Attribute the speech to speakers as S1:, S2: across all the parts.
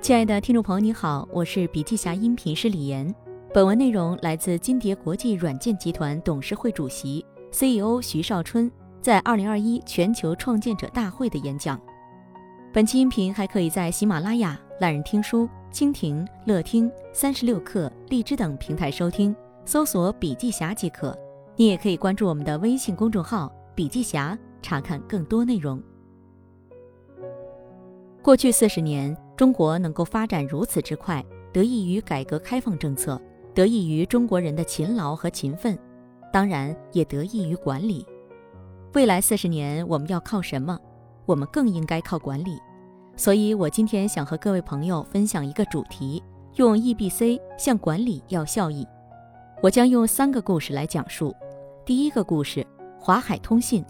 S1: 亲爱的听众朋友，你好，我是笔记侠音频师李岩。本文内容来自金蝶国际软件集团董事会主席、CEO 徐少春在二零二一全球创建者大会的演讲。本期音频还可以在喜马拉雅、懒人听书、蜻蜓、乐听、三十六课、荔枝等平台收听，搜索“笔记侠”即可。你也可以关注我们的微信公众号“笔记侠”，查看更多内容。过去四十年，中国能够发展如此之快，得益于改革开放政策。得益于中国人的勤劳和勤奋，当然也得益于管理。未来四十年我们要靠什么？我们更应该靠管理。所以我今天想和各位朋友分享一个主题：用 EBC 向管理要效益。我将用三个故事来讲述。第一个故事：华海通信。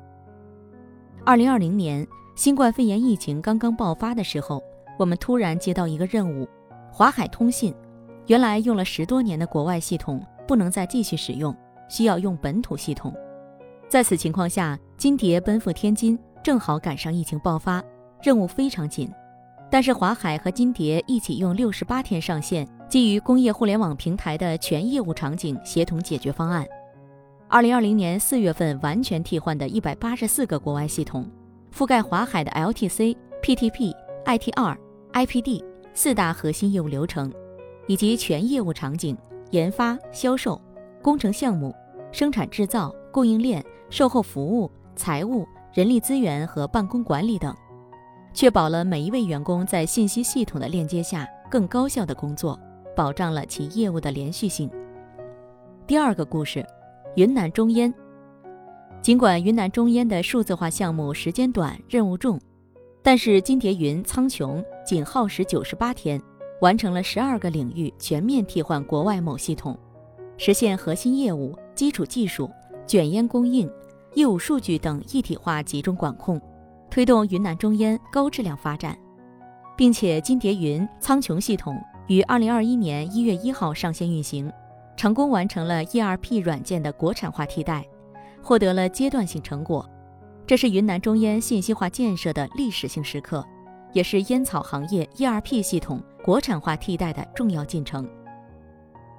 S1: 二零二零年新冠肺炎疫情刚刚爆发的时候，我们突然接到一个任务：华海通信。原来用了十多年的国外系统不能再继续使用，需要用本土系统。在此情况下，金蝶奔赴天津，正好赶上疫情爆发，任务非常紧。但是华海和金蝶一起用六十八天上线，基于工业互联网平台的全业务场景协同解决方案。二零二零年四月份完全替换的一百八十四个国外系统，覆盖华海的 LTC、PTP、ITR、IPD 四大核心业务流程。以及全业务场景、研发、销售、工程项目、生产制造、供应链、售后服务、财务、人力资源和办公管理等，确保了每一位员工在信息系统的链接下更高效的工作，保障了其业务的连续性。第二个故事，云南中烟。尽管云南中烟的数字化项目时间短、任务重，但是金蝶云苍穹仅耗时九十八天。完成了十二个领域全面替换国外某系统，实现核心业务、基础技术、卷烟供应、业务数据等一体化集中管控，推动云南中烟高质量发展，并且金蝶云苍穹系统于二零二一年一月一号上线运行，成功完成了 ERP 软件的国产化替代，获得了阶段性成果。这是云南中烟信息化建设的历史性时刻，也是烟草行业 ERP 系统。国产化替代的重要进程，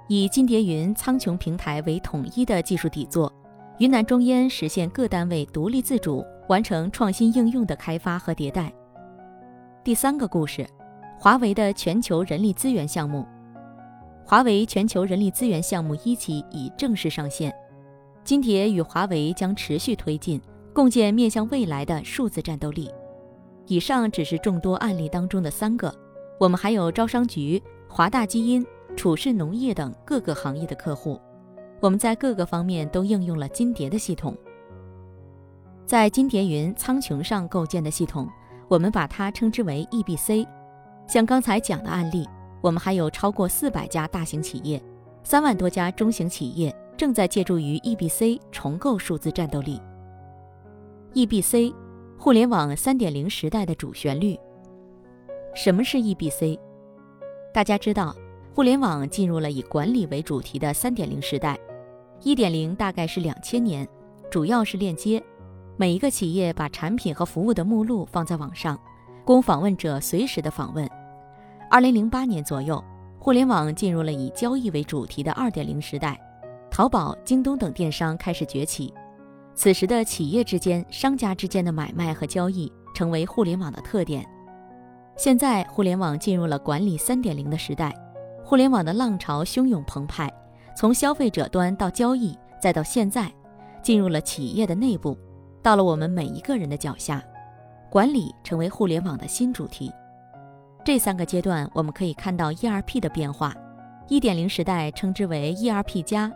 S1: 以金蝶云苍穹平台为统一的技术底座，云南中烟实现各单位独立自主，完成创新应用的开发和迭代。第三个故事，华为的全球人力资源项目。华为全球人力资源项目一期已正式上线，金蝶与华为将持续推进，共建面向未来的数字战斗力。以上只是众多案例当中的三个。我们还有招商局、华大基因、楚氏农业等各个行业的客户，我们在各个方面都应用了金蝶的系统。在金蝶云苍穹上构建的系统，我们把它称之为 EBC。像刚才讲的案例，我们还有超过四百家大型企业，三万多家中型企业正在借助于 EBC 重构数字战斗力。EBC，互联网三点零时代的主旋律。什么是 EBC？大家知道，互联网进入了以管理为主题的三点零时代。一点零大概是两千年，主要是链接，每一个企业把产品和服务的目录放在网上，供访问者随时的访问。二零零八年左右，互联网进入了以交易为主题的二点零时代，淘宝、京东等电商开始崛起。此时的企业之间、商家之间的买卖和交易，成为互联网的特点。现在，互联网进入了管理三点零的时代，互联网的浪潮汹涌澎湃，从消费者端到交易，再到现在，进入了企业的内部，到了我们每一个人的脚下，管理成为互联网的新主题。这三个阶段，我们可以看到 ERP 的变化。一点零时代称之为 ERP 加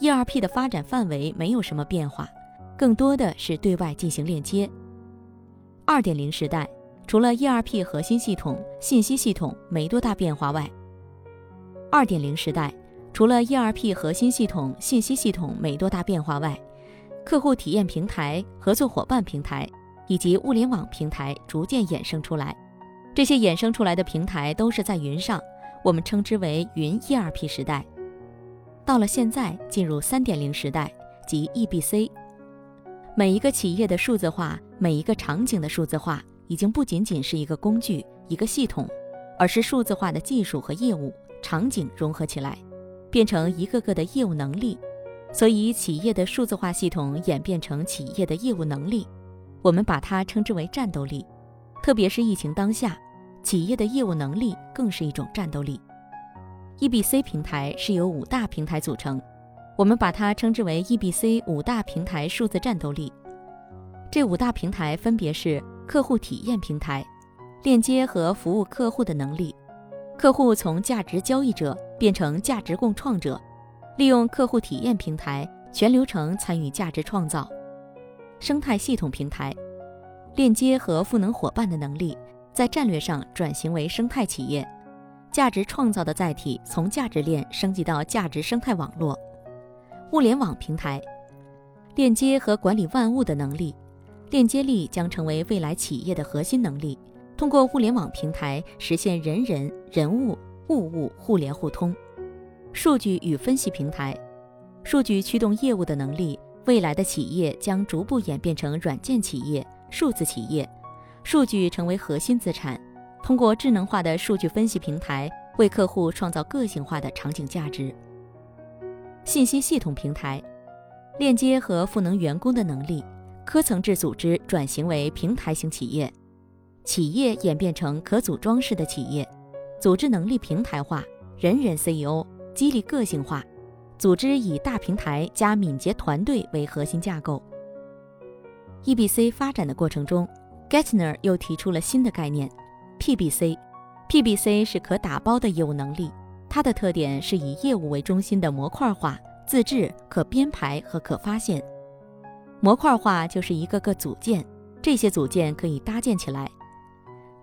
S1: ，ERP 的发展范围没有什么变化，更多的是对外进行链接。二点零时代。除了 ERP 核心系统、信息系统没多大变化外，2.0时代除了 ERP 核心系统、信息系统没多大变化外，客户体验平台、合作伙伴平台以及物联网平台逐渐衍生出来。这些衍生出来的平台都是在云上，我们称之为云 ERP 时代。到了现在，进入3.0时代，即 EBC。每一个企业的数字化每一个场景的数字化已经不仅仅是一个工具、一个系统，而是数字化的技术和业务场景融合起来，变成一个个的业务能力。所以，企业的数字化系统演变成企业的业务能力，我们把它称之为战斗力。特别是疫情当下，企业的业务能力更是一种战斗力。EBC 平台是由五大平台组成，我们把它称之为 EBC 五大平台数字战斗力。这五大平台分别是客户体验平台，链接和服务客户的能力，客户从价值交易者变成价值共创者。利用客户体验平台全流程参与价值创造，生态系统平台链接和赋能伙伴的能力，在战略上转型为生态企业，价值创造的载体从价值链升级到价值生态网络。物联网平台链接和管理万物的能力，链接力将成为未来企业的核心能力。通过物联网平台实现人人、人物、物物互联互通。数据与分析平台，数据驱动业务的能力，未来的企业将逐步演变成软件企业、数字企业，数据成为核心资产。通过智能化的数据分析平台，为客户创造个性化的场景价值。信息系统平台，链接和赋能员工的能力，科层制组织转型为平台型企业，企业演变成可组装式的企业，组织能力平台化，人人 CEO。激励个性化，组织以大平台加敏捷团队为核心架构。EBC 发展的过程中，Gartner 又提出了新的概念，PBC。PBC 是可打包的业务能力，它的特点是以业务为中心的模块化、自制、可编排和可发现。模块化就是一个个组件，这些组件可以搭建起来。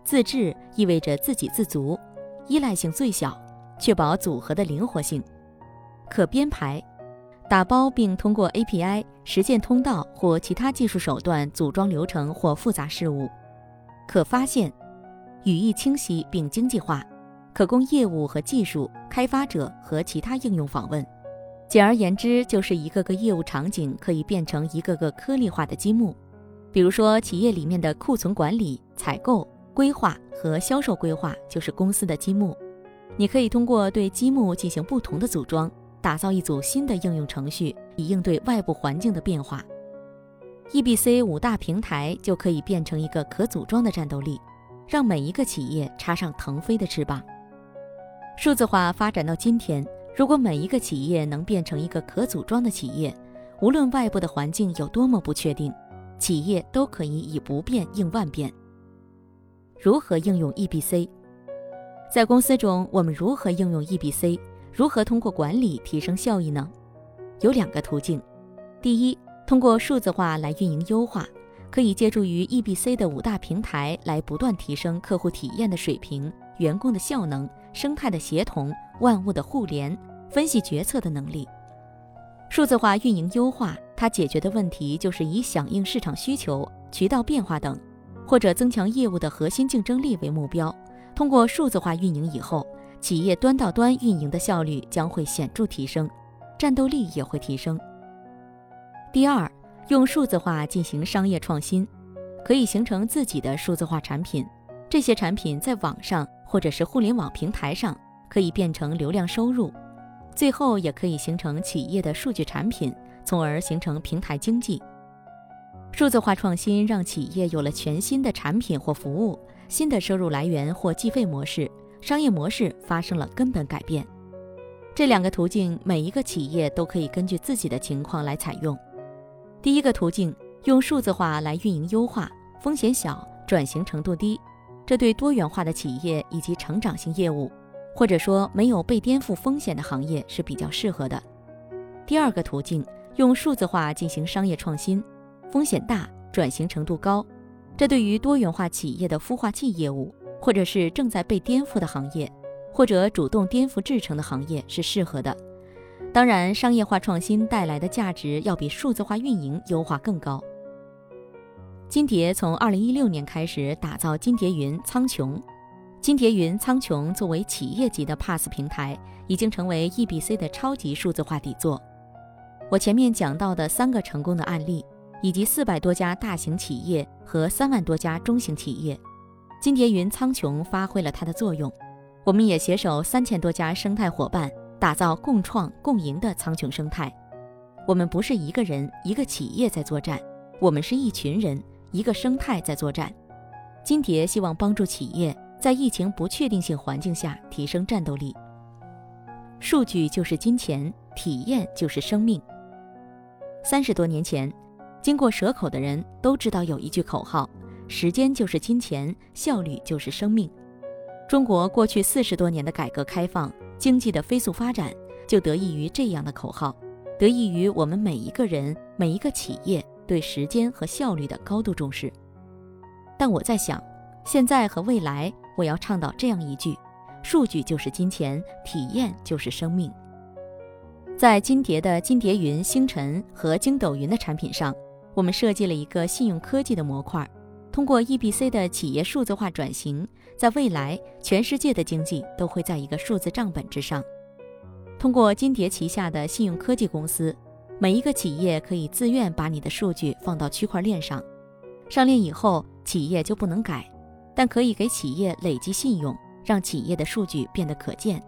S1: 自制意味着自给自足，依赖性最小。确保组合的灵活性，可编排、打包并通过 API 实现通道或其他技术手段组装流程或复杂事务；可发现、语义清晰并经济化，可供业务和技术开发者和其他应用访问。简而言之，就是一个个业务场景可以变成一个个颗粒化的积木。比如说，企业里面的库存管理、采购、规划和销售规划就是公司的积木。你可以通过对积木进行不同的组装，打造一组新的应用程序，以应对外部环境的变化。EBC 五大平台就可以变成一个可组装的战斗力，让每一个企业插上腾飞的翅膀。数字化发展到今天，如果每一个企业能变成一个可组装的企业，无论外部的环境有多么不确定，企业都可以以不变应万变。如何应用 EBC？在公司中，我们如何应用 EBC？如何通过管理提升效益呢？有两个途径。第一，通过数字化来运营优化，可以借助于 EBC 的五大平台来不断提升客户体验的水平、员工的效能、生态的协同、万物的互联、分析决策的能力。数字化运营优化，它解决的问题就是以响应市场需求、渠道变化等，或者增强业务的核心竞争力为目标。通过数字化运营以后，企业端到端运营的效率将会显著提升，战斗力也会提升。第二，用数字化进行商业创新，可以形成自己的数字化产品，这些产品在网上或者是互联网平台上可以变成流量收入，最后也可以形成企业的数据产品，从而形成平台经济。数字化创新让企业有了全新的产品或服务。新的收入来源或计费模式、商业模式发生了根本改变。这两个途径，每一个企业都可以根据自己的情况来采用。第一个途径，用数字化来运营优化，风险小，转型程度低，这对多元化的企业以及成长性业务，或者说没有被颠覆风险的行业是比较适合的。第二个途径，用数字化进行商业创新，风险大，转型程度高。这对于多元化企业的孵化器业务，或者是正在被颠覆的行业，或者主动颠覆制成的行业是适合的。当然，商业化创新带来的价值要比数字化运营优化更高。金蝶从二零一六年开始打造金蝶云苍穹，金蝶云苍穹作为企业级的 PaaS 平台，已经成为 EBC 的超级数字化底座。我前面讲到的三个成功的案例。以及四百多家大型企业和三万多家中型企业，金蝶云苍穹发挥了它的作用。我们也携手三千多家生态伙伴，打造共创共赢的苍穹生态。我们不是一个人、一个企业在作战，我们是一群人、一个生态在作战。金蝶希望帮助企业在疫情不确定性环境下提升战斗力。数据就是金钱，体验就是生命。三十多年前，经过蛇口的人都知道有一句口号：时间就是金钱，效率就是生命。中国过去四十多年的改革开放、经济的飞速发展，就得益于这样的口号，得益于我们每一个人、每一个企业对时间和效率的高度重视。但我在想，现在和未来，我要倡导这样一句：数据就是金钱，体验就是生命。在金蝶的金蝶云、星辰和筋斗云的产品上，我们设计了一个信用科技的模块，通过 EBC 的企业数字化转型。在未来，全世界的经济都会在一个数字账本之上。通过金蝶旗下的信用科技公司，每一个企业可以自愿把你的数据放到区块链上。上链以后，企业就不能改，但可以给企业累积信用，让企业的数据变得可见。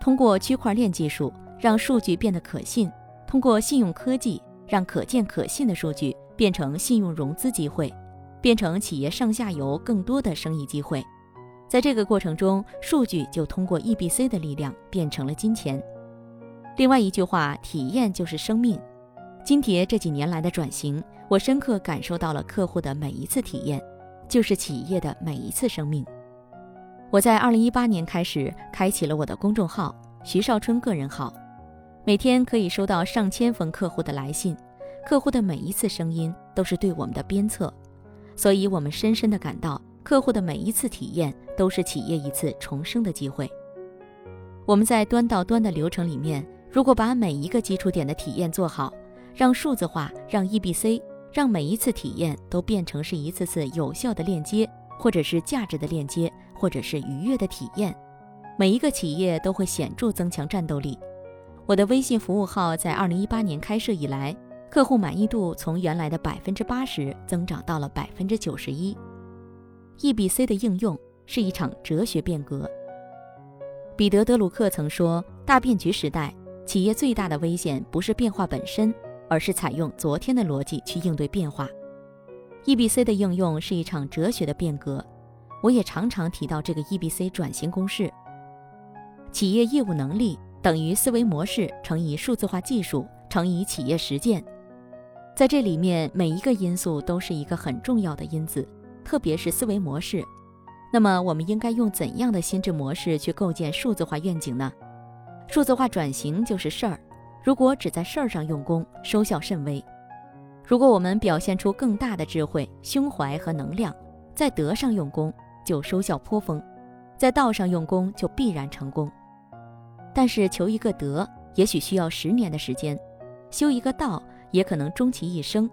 S1: 通过区块链技术，让数据变得可信；通过信用科技，让可见可信的数据变成信用融资机会。变成企业上下游更多的生意机会，在这个过程中，数据就通过 EBC 的力量变成了金钱。另外一句话，体验就是生命。金蝶这几年来的转型，我深刻感受到了客户的每一次体验，就是企业的每一次生命。我在2018年开始开启了我的公众号“徐少春个人号”，每天可以收到上千封客户的来信，客户的每一次声音都是对我们的鞭策。所以，我们深深地感到，客户的每一次体验都是企业一次重生的机会。我们在端到端的流程里面，如果把每一个基础点的体验做好，让数字化，让 EBC，让每一次体验都变成是一次次有效的链接，或者是价值的链接，或者是愉悦的体验，每一个企业都会显著增强战斗力。我的微信服务号在二零一八年开设以来。客户满意度从原来的百分之八十增长到了百分之九十一。EBC 的应用是一场哲学变革。彼得·德鲁克曾说：“大变局时代，企业最大的危险不是变化本身，而是采用昨天的逻辑去应对变化。”EBC 的应用是一场哲学的变革。我也常常提到这个 EBC 转型公式：企业业务能力等于思维模式乘以数字化技术乘以企业实践。在这里面，每一个因素都是一个很重要的因子，特别是思维模式。那么，我们应该用怎样的心智模式去构建数字化愿景呢？数字化转型就是事儿，如果只在事儿上用功，收效甚微；如果我们表现出更大的智慧、胸怀和能量，在德上用功，就收效颇丰；在道上用功，就必然成功。但是，求一个德，也许需要十年的时间；修一个道。也可能终其一生，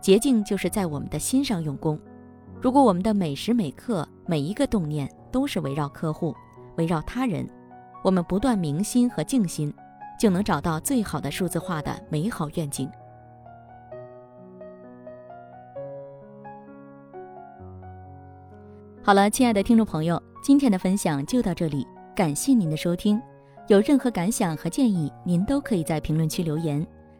S1: 捷径就是在我们的心上用功。如果我们的每时每刻、每一个动念都是围绕客户、围绕他人，我们不断明心和静心，就能找到最好的数字化的美好愿景。好了，亲爱的听众朋友，今天的分享就到这里，感谢您的收听。有任何感想和建议，您都可以在评论区留言。